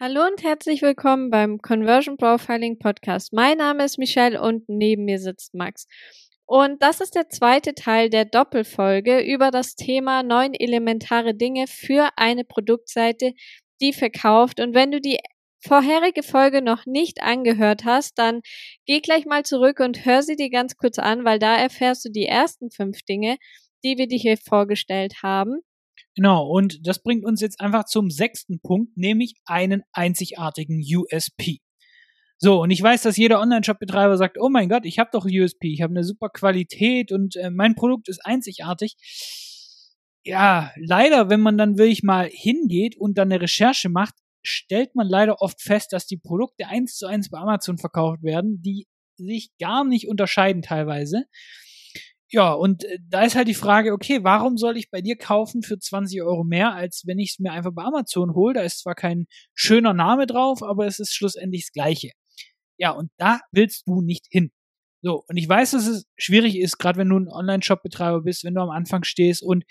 Hallo und herzlich willkommen beim Conversion Profiling Podcast. Mein Name ist Michelle und neben mir sitzt Max. Und das ist der zweite Teil der Doppelfolge über das Thema neun elementare Dinge für eine Produktseite, die verkauft. Und wenn du die vorherige Folge noch nicht angehört hast, dann geh gleich mal zurück und hör sie dir ganz kurz an, weil da erfährst du die ersten fünf Dinge, die wir dir hier vorgestellt haben. Genau, und das bringt uns jetzt einfach zum sechsten Punkt, nämlich einen einzigartigen USP. So, und ich weiß, dass jeder Online-Shop-Betreiber sagt, oh mein Gott, ich habe doch USP, ich habe eine super Qualität und äh, mein Produkt ist einzigartig. Ja, leider, wenn man dann wirklich mal hingeht und dann eine Recherche macht, stellt man leider oft fest, dass die Produkte eins zu eins bei Amazon verkauft werden, die sich gar nicht unterscheiden teilweise. Ja, und äh, da ist halt die Frage, okay, warum soll ich bei dir kaufen für 20 Euro mehr, als wenn ich es mir einfach bei Amazon hole? Da ist zwar kein schöner Name drauf, aber es ist schlussendlich das Gleiche. Ja, und da willst du nicht hin. So, und ich weiß, dass es schwierig ist, gerade wenn du ein Online-Shop-Betreiber bist, wenn du am Anfang stehst und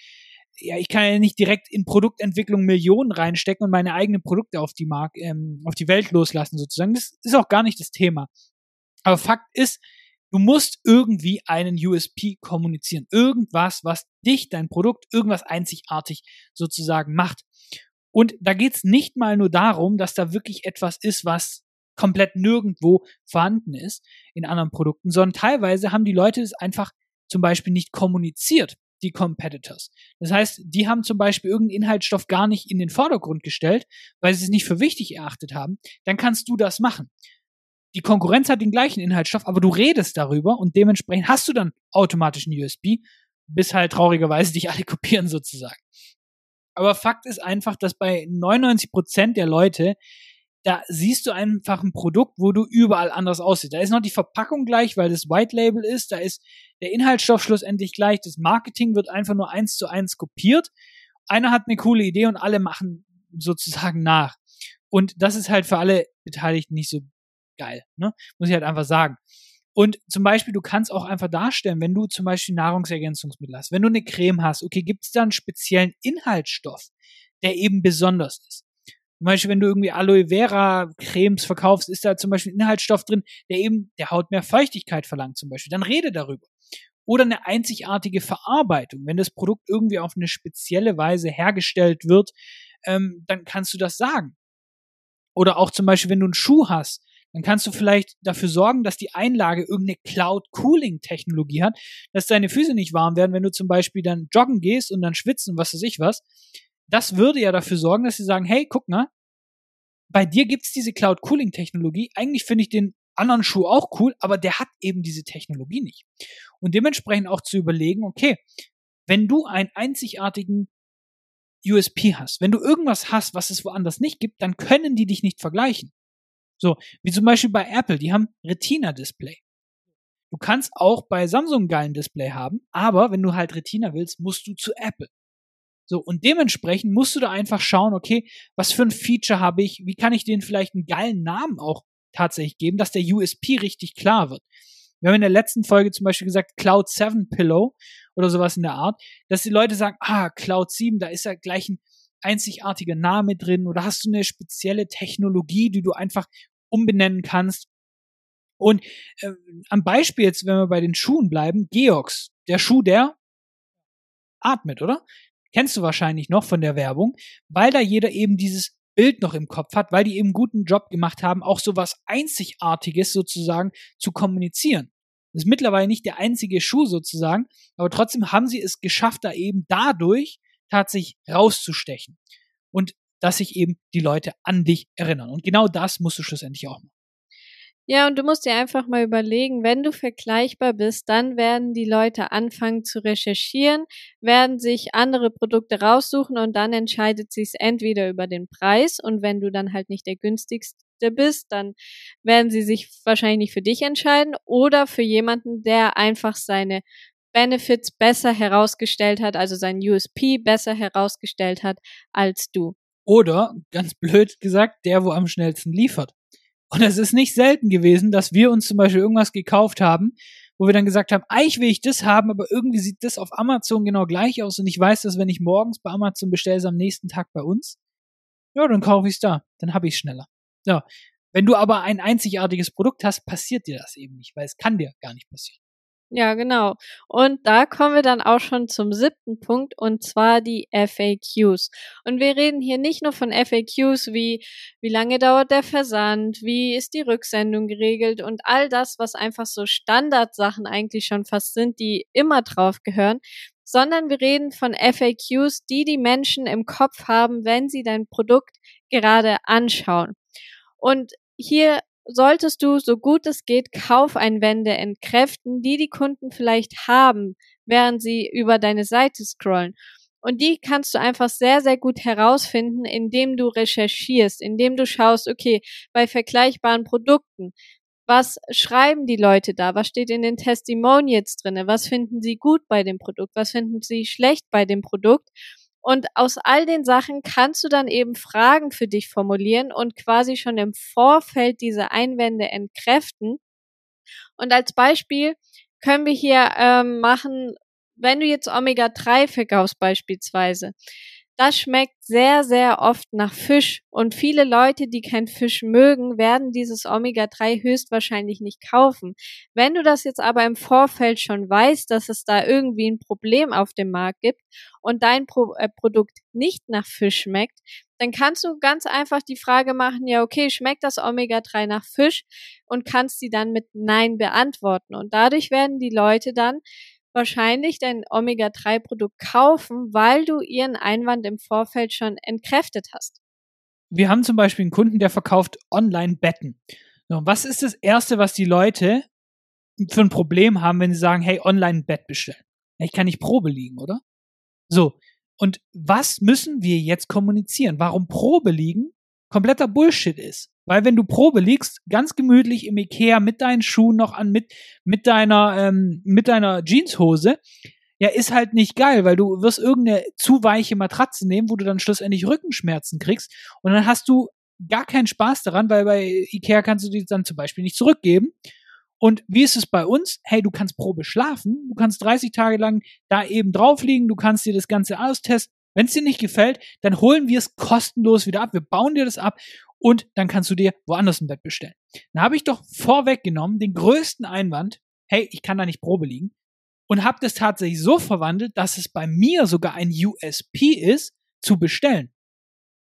ja, ich kann ja nicht direkt in Produktentwicklung Millionen reinstecken und meine eigenen Produkte auf die Mark, ähm, auf die Welt loslassen sozusagen. Das ist auch gar nicht das Thema. Aber Fakt ist, Du musst irgendwie einen USP kommunizieren. Irgendwas, was dich, dein Produkt, irgendwas einzigartig sozusagen macht. Und da geht's nicht mal nur darum, dass da wirklich etwas ist, was komplett nirgendwo vorhanden ist in anderen Produkten, sondern teilweise haben die Leute es einfach zum Beispiel nicht kommuniziert, die Competitors. Das heißt, die haben zum Beispiel irgendeinen Inhaltsstoff gar nicht in den Vordergrund gestellt, weil sie es nicht für wichtig erachtet haben. Dann kannst du das machen die Konkurrenz hat den gleichen Inhaltsstoff, aber du redest darüber und dementsprechend hast du dann automatisch einen USB, bis halt traurigerweise dich alle kopieren sozusagen. Aber Fakt ist einfach, dass bei 99 Prozent der Leute, da siehst du einfach ein Produkt, wo du überall anders aussieht. Da ist noch die Verpackung gleich, weil das White Label ist, da ist der Inhaltsstoff schlussendlich gleich, das Marketing wird einfach nur eins zu eins kopiert. Einer hat eine coole Idee und alle machen sozusagen nach. Und das ist halt für alle Beteiligten nicht so geil, ne? Muss ich halt einfach sagen. Und zum Beispiel, du kannst auch einfach darstellen, wenn du zum Beispiel Nahrungsergänzungsmittel hast, wenn du eine Creme hast, okay, gibt es da einen speziellen Inhaltsstoff, der eben besonders ist. Zum Beispiel, wenn du irgendwie Aloe Vera Cremes verkaufst, ist da zum Beispiel ein Inhaltsstoff drin, der eben der Haut mehr Feuchtigkeit verlangt zum Beispiel. Dann rede darüber. Oder eine einzigartige Verarbeitung. Wenn das Produkt irgendwie auf eine spezielle Weise hergestellt wird, ähm, dann kannst du das sagen. Oder auch zum Beispiel, wenn du einen Schuh hast, dann kannst du vielleicht dafür sorgen, dass die Einlage irgendeine Cloud-Cooling-Technologie hat, dass deine Füße nicht warm werden, wenn du zum Beispiel dann joggen gehst und dann schwitzen, was weiß ich was. Das würde ja dafür sorgen, dass sie sagen, hey, guck mal, bei dir gibt's diese Cloud-Cooling-Technologie. Eigentlich finde ich den anderen Schuh auch cool, aber der hat eben diese Technologie nicht. Und dementsprechend auch zu überlegen, okay, wenn du einen einzigartigen USP hast, wenn du irgendwas hast, was es woanders nicht gibt, dann können die dich nicht vergleichen. So, wie zum Beispiel bei Apple, die haben Retina-Display. Du kannst auch bei Samsung geilen Display haben, aber wenn du halt Retina willst, musst du zu Apple. So, und dementsprechend musst du da einfach schauen, okay, was für ein Feature habe ich, wie kann ich denen vielleicht einen geilen Namen auch tatsächlich geben, dass der USP richtig klar wird. Wir haben in der letzten Folge zum Beispiel gesagt, Cloud 7 Pillow oder sowas in der Art, dass die Leute sagen, ah, Cloud 7, da ist ja gleich ein einzigartiger Name drin oder hast du eine spezielle Technologie, die du einfach umbenennen kannst. Und äh, am Beispiel jetzt, wenn wir bei den Schuhen bleiben, Geox, der Schuh, der atmet, oder? Kennst du wahrscheinlich noch von der Werbung, weil da jeder eben dieses Bild noch im Kopf hat, weil die eben guten Job gemacht haben, auch so was Einzigartiges sozusagen zu kommunizieren. Das ist mittlerweile nicht der einzige Schuh sozusagen, aber trotzdem haben sie es geschafft, da eben dadurch tatsächlich rauszustechen. Und dass sich eben die Leute an dich erinnern. Und genau das musst du schlussendlich auch machen. Ja, und du musst dir einfach mal überlegen, wenn du vergleichbar bist, dann werden die Leute anfangen zu recherchieren, werden sich andere Produkte raussuchen und dann entscheidet sich entweder über den Preis und wenn du dann halt nicht der günstigste bist, dann werden sie sich wahrscheinlich nicht für dich entscheiden oder für jemanden, der einfach seine Benefits besser herausgestellt hat, also sein USP besser herausgestellt hat als du. Oder, ganz blöd gesagt, der, wo am schnellsten liefert. Und es ist nicht selten gewesen, dass wir uns zum Beispiel irgendwas gekauft haben, wo wir dann gesagt haben, eigentlich will ich das haben, aber irgendwie sieht das auf Amazon genau gleich aus und ich weiß, dass wenn ich morgens bei Amazon bestelle, ist am nächsten Tag bei uns. ja, dann kaufe ich es da, dann habe ich es schneller. Ja. Wenn du aber ein einzigartiges Produkt hast, passiert dir das eben nicht, weil es kann dir gar nicht passieren. Ja, genau. Und da kommen wir dann auch schon zum siebten Punkt und zwar die FAQs. Und wir reden hier nicht nur von FAQs wie, wie lange dauert der Versand, wie ist die Rücksendung geregelt und all das, was einfach so Standardsachen eigentlich schon fast sind, die immer drauf gehören, sondern wir reden von FAQs, die die Menschen im Kopf haben, wenn sie dein Produkt gerade anschauen. Und hier solltest du, so gut es geht, Kaufeinwände entkräften, die die Kunden vielleicht haben, während sie über deine Seite scrollen. Und die kannst du einfach sehr, sehr gut herausfinden, indem du recherchierst, indem du schaust, okay, bei vergleichbaren Produkten, was schreiben die Leute da? Was steht in den Testimonials drinne? Was finden sie gut bei dem Produkt? Was finden sie schlecht bei dem Produkt? Und aus all den Sachen kannst du dann eben Fragen für dich formulieren und quasi schon im Vorfeld diese Einwände entkräften. Und als Beispiel können wir hier ähm, machen, wenn du jetzt Omega-3 verkaufst beispielsweise, das schmeckt sehr, sehr oft nach Fisch und viele Leute, die kein Fisch mögen, werden dieses Omega-3 höchstwahrscheinlich nicht kaufen. Wenn du das jetzt aber im Vorfeld schon weißt, dass es da irgendwie ein Problem auf dem Markt gibt und dein Pro äh, Produkt nicht nach Fisch schmeckt, dann kannst du ganz einfach die Frage machen, ja, okay, schmeckt das Omega-3 nach Fisch und kannst sie dann mit Nein beantworten. Und dadurch werden die Leute dann wahrscheinlich dein Omega-3-Produkt kaufen, weil du ihren Einwand im Vorfeld schon entkräftet hast. Wir haben zum Beispiel einen Kunden, der verkauft Online-Betten. Was ist das Erste, was die Leute für ein Problem haben, wenn sie sagen, hey, Online-Bett bestellen? Ich kann nicht Probe liegen, oder? So. Und was müssen wir jetzt kommunizieren? Warum Probe liegen kompletter Bullshit ist? Weil wenn du Probe liegst, ganz gemütlich im Ikea mit deinen Schuhen noch an, mit, mit deiner, ähm, mit deiner Jeanshose, ja, ist halt nicht geil, weil du wirst irgendeine zu weiche Matratze nehmen, wo du dann schlussendlich Rückenschmerzen kriegst und dann hast du gar keinen Spaß daran, weil bei Ikea kannst du die dann zum Beispiel nicht zurückgeben. Und wie ist es bei uns? Hey, du kannst Probe schlafen, du kannst 30 Tage lang da eben drauf liegen, du kannst dir das Ganze austesten. Wenn es dir nicht gefällt, dann holen wir es kostenlos wieder ab. Wir bauen dir das ab und dann kannst du dir woanders ein Bett bestellen. Dann habe ich doch vorweggenommen den größten Einwand, hey, ich kann da nicht Probe liegen und habe das tatsächlich so verwandelt, dass es bei mir sogar ein USP ist, zu bestellen.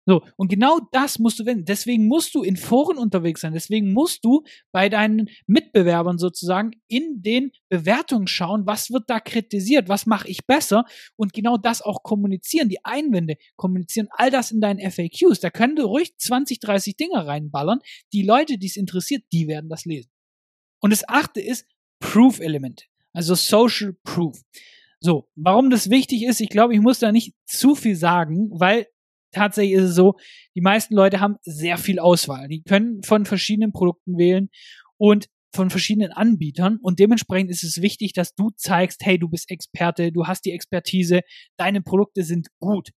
So, und genau das musst du wenden. Deswegen musst du in Foren unterwegs sein. Deswegen musst du bei deinen Mitbewerbern sozusagen in den Bewertungen schauen, was wird da kritisiert, was mache ich besser und genau das auch kommunizieren, die Einwände kommunizieren, all das in deinen FAQs. Da können du ruhig 20, 30 Dinge reinballern. Die Leute, die es interessiert, die werden das lesen. Und das achte ist Proof-Elemente, also Social Proof. So, warum das wichtig ist, ich glaube, ich muss da nicht zu viel sagen, weil tatsächlich ist es so, die meisten Leute haben sehr viel Auswahl. Die können von verschiedenen Produkten wählen und von verschiedenen Anbietern und dementsprechend ist es wichtig, dass du zeigst, hey, du bist Experte, du hast die Expertise, deine Produkte sind gut.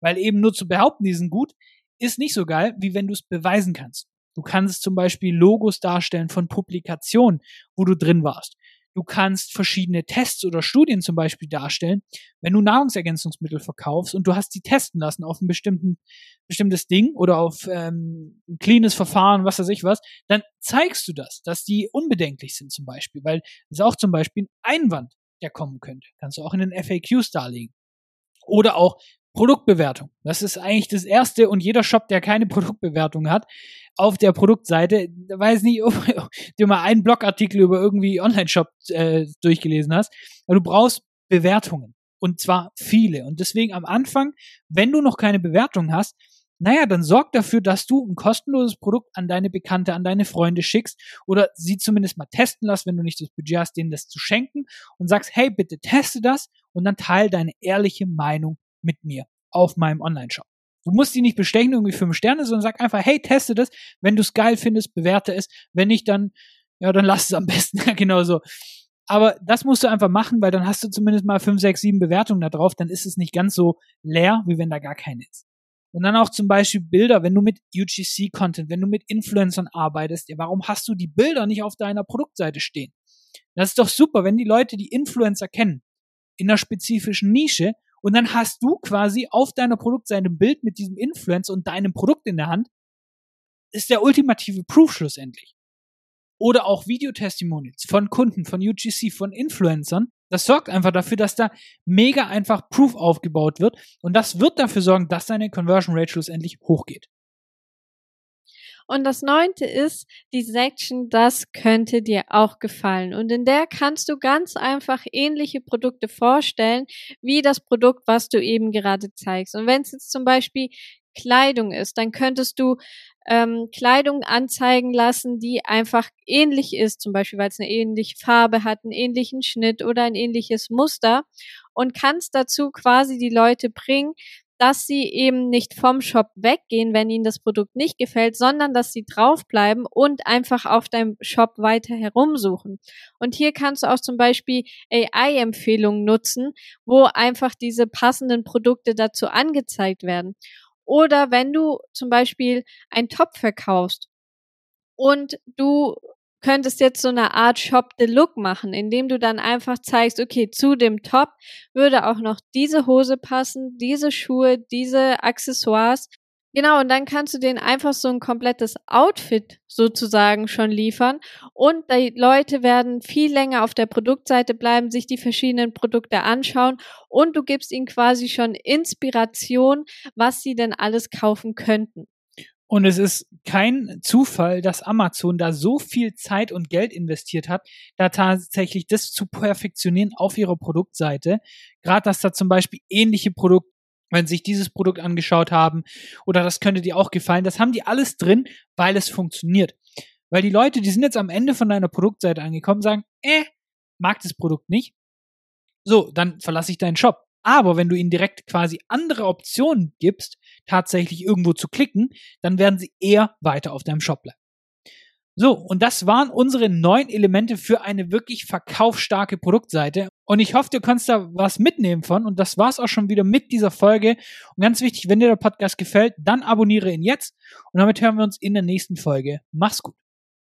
Weil eben nur zu behaupten, die sind gut, ist nicht so geil, wie wenn du es beweisen kannst. Du kannst zum Beispiel Logos darstellen von Publikationen, wo du drin warst. Du kannst verschiedene Tests oder Studien zum Beispiel darstellen. Wenn du Nahrungsergänzungsmittel verkaufst und du hast die testen lassen auf ein bestimmten, bestimmtes Ding oder auf ähm, ein cleanes Verfahren, was weiß ich was, dann zeigst du das, dass die unbedenklich sind zum Beispiel, weil es auch zum Beispiel ein Einwand, der kommen könnte. Kannst du auch in den FAQs darlegen. Oder auch Produktbewertung. Das ist eigentlich das erste und jeder Shop, der keine Produktbewertung hat, auf der Produktseite, weiß nicht, ob du mal einen Blogartikel über irgendwie Online-Shop äh, durchgelesen hast, aber du brauchst Bewertungen. Und zwar viele. Und deswegen am Anfang, wenn du noch keine Bewertung hast, naja, dann sorg dafür, dass du ein kostenloses Produkt an deine Bekannte, an deine Freunde schickst oder sie zumindest mal testen lässt, wenn du nicht das Budget hast, denen das zu schenken und sagst, hey, bitte teste das und dann teile deine ehrliche Meinung mit mir auf meinem Online-Shop. Du musst die nicht bestechen, irgendwie fünf Sterne, sondern sag einfach, hey, teste das. Wenn du es geil findest, bewerte es. Wenn nicht, dann, ja, dann lass es am besten. genau so. Aber das musst du einfach machen, weil dann hast du zumindest mal fünf, sechs, sieben Bewertungen da drauf. Dann ist es nicht ganz so leer, wie wenn da gar keine ist. Und dann auch zum Beispiel Bilder, wenn du mit UGC-Content, wenn du mit Influencern arbeitest, ja, warum hast du die Bilder nicht auf deiner Produktseite stehen? Das ist doch super, wenn die Leute die Influencer kennen, in einer spezifischen Nische Und dann hast du quasi auf deiner Produktseite ein Bild mit diesem Influencer und deinem Produkt in der Hand. Ist der ultimative Proof schlussendlich. Oder auch Videotestimonials von Kunden, von UGC, von Influencern. Das sorgt einfach dafür, dass da mega einfach Proof aufgebaut wird. Und das wird dafür sorgen, dass deine Conversion Rate schlussendlich hochgeht. Und das neunte ist die Section, das könnte dir auch gefallen. Und in der kannst du ganz einfach ähnliche Produkte vorstellen, wie das Produkt, was du eben gerade zeigst. Und wenn es jetzt zum Beispiel Kleidung ist, dann könntest du ähm, Kleidung anzeigen lassen, die einfach ähnlich ist, zum Beispiel weil es eine ähnliche Farbe hat, einen ähnlichen Schnitt oder ein ähnliches Muster und kannst dazu quasi die Leute bringen, dass sie eben nicht vom Shop weggehen, wenn ihnen das Produkt nicht gefällt, sondern dass sie draufbleiben und einfach auf deinem Shop weiter herumsuchen. Und hier kannst du auch zum Beispiel AI-Empfehlungen nutzen, wo einfach diese passenden Produkte dazu angezeigt werden. Oder wenn du zum Beispiel einen Top verkaufst und du könntest jetzt so eine Art Shop the Look machen, indem du dann einfach zeigst, okay, zu dem Top würde auch noch diese Hose passen, diese Schuhe, diese Accessoires. Genau, und dann kannst du denen einfach so ein komplettes Outfit sozusagen schon liefern und die Leute werden viel länger auf der Produktseite bleiben, sich die verschiedenen Produkte anschauen und du gibst ihnen quasi schon Inspiration, was sie denn alles kaufen könnten. Und es ist kein Zufall, dass Amazon da so viel Zeit und Geld investiert hat, da tatsächlich das zu perfektionieren auf ihrer Produktseite. Gerade, dass da zum Beispiel ähnliche Produkte, wenn sich dieses Produkt angeschaut haben, oder das könnte dir auch gefallen, das haben die alles drin, weil es funktioniert. Weil die Leute, die sind jetzt am Ende von deiner Produktseite angekommen, sagen, äh, mag das Produkt nicht. So, dann verlasse ich deinen Shop. Aber wenn du ihnen direkt quasi andere Optionen gibst, tatsächlich irgendwo zu klicken, dann werden sie eher weiter auf deinem Shop bleiben. So, und das waren unsere neun Elemente für eine wirklich verkaufsstarke Produktseite. Und ich hoffe, du kannst da was mitnehmen von. Und das war's auch schon wieder mit dieser Folge. Und ganz wichtig, wenn dir der Podcast gefällt, dann abonniere ihn jetzt. Und damit hören wir uns in der nächsten Folge. Mach's gut.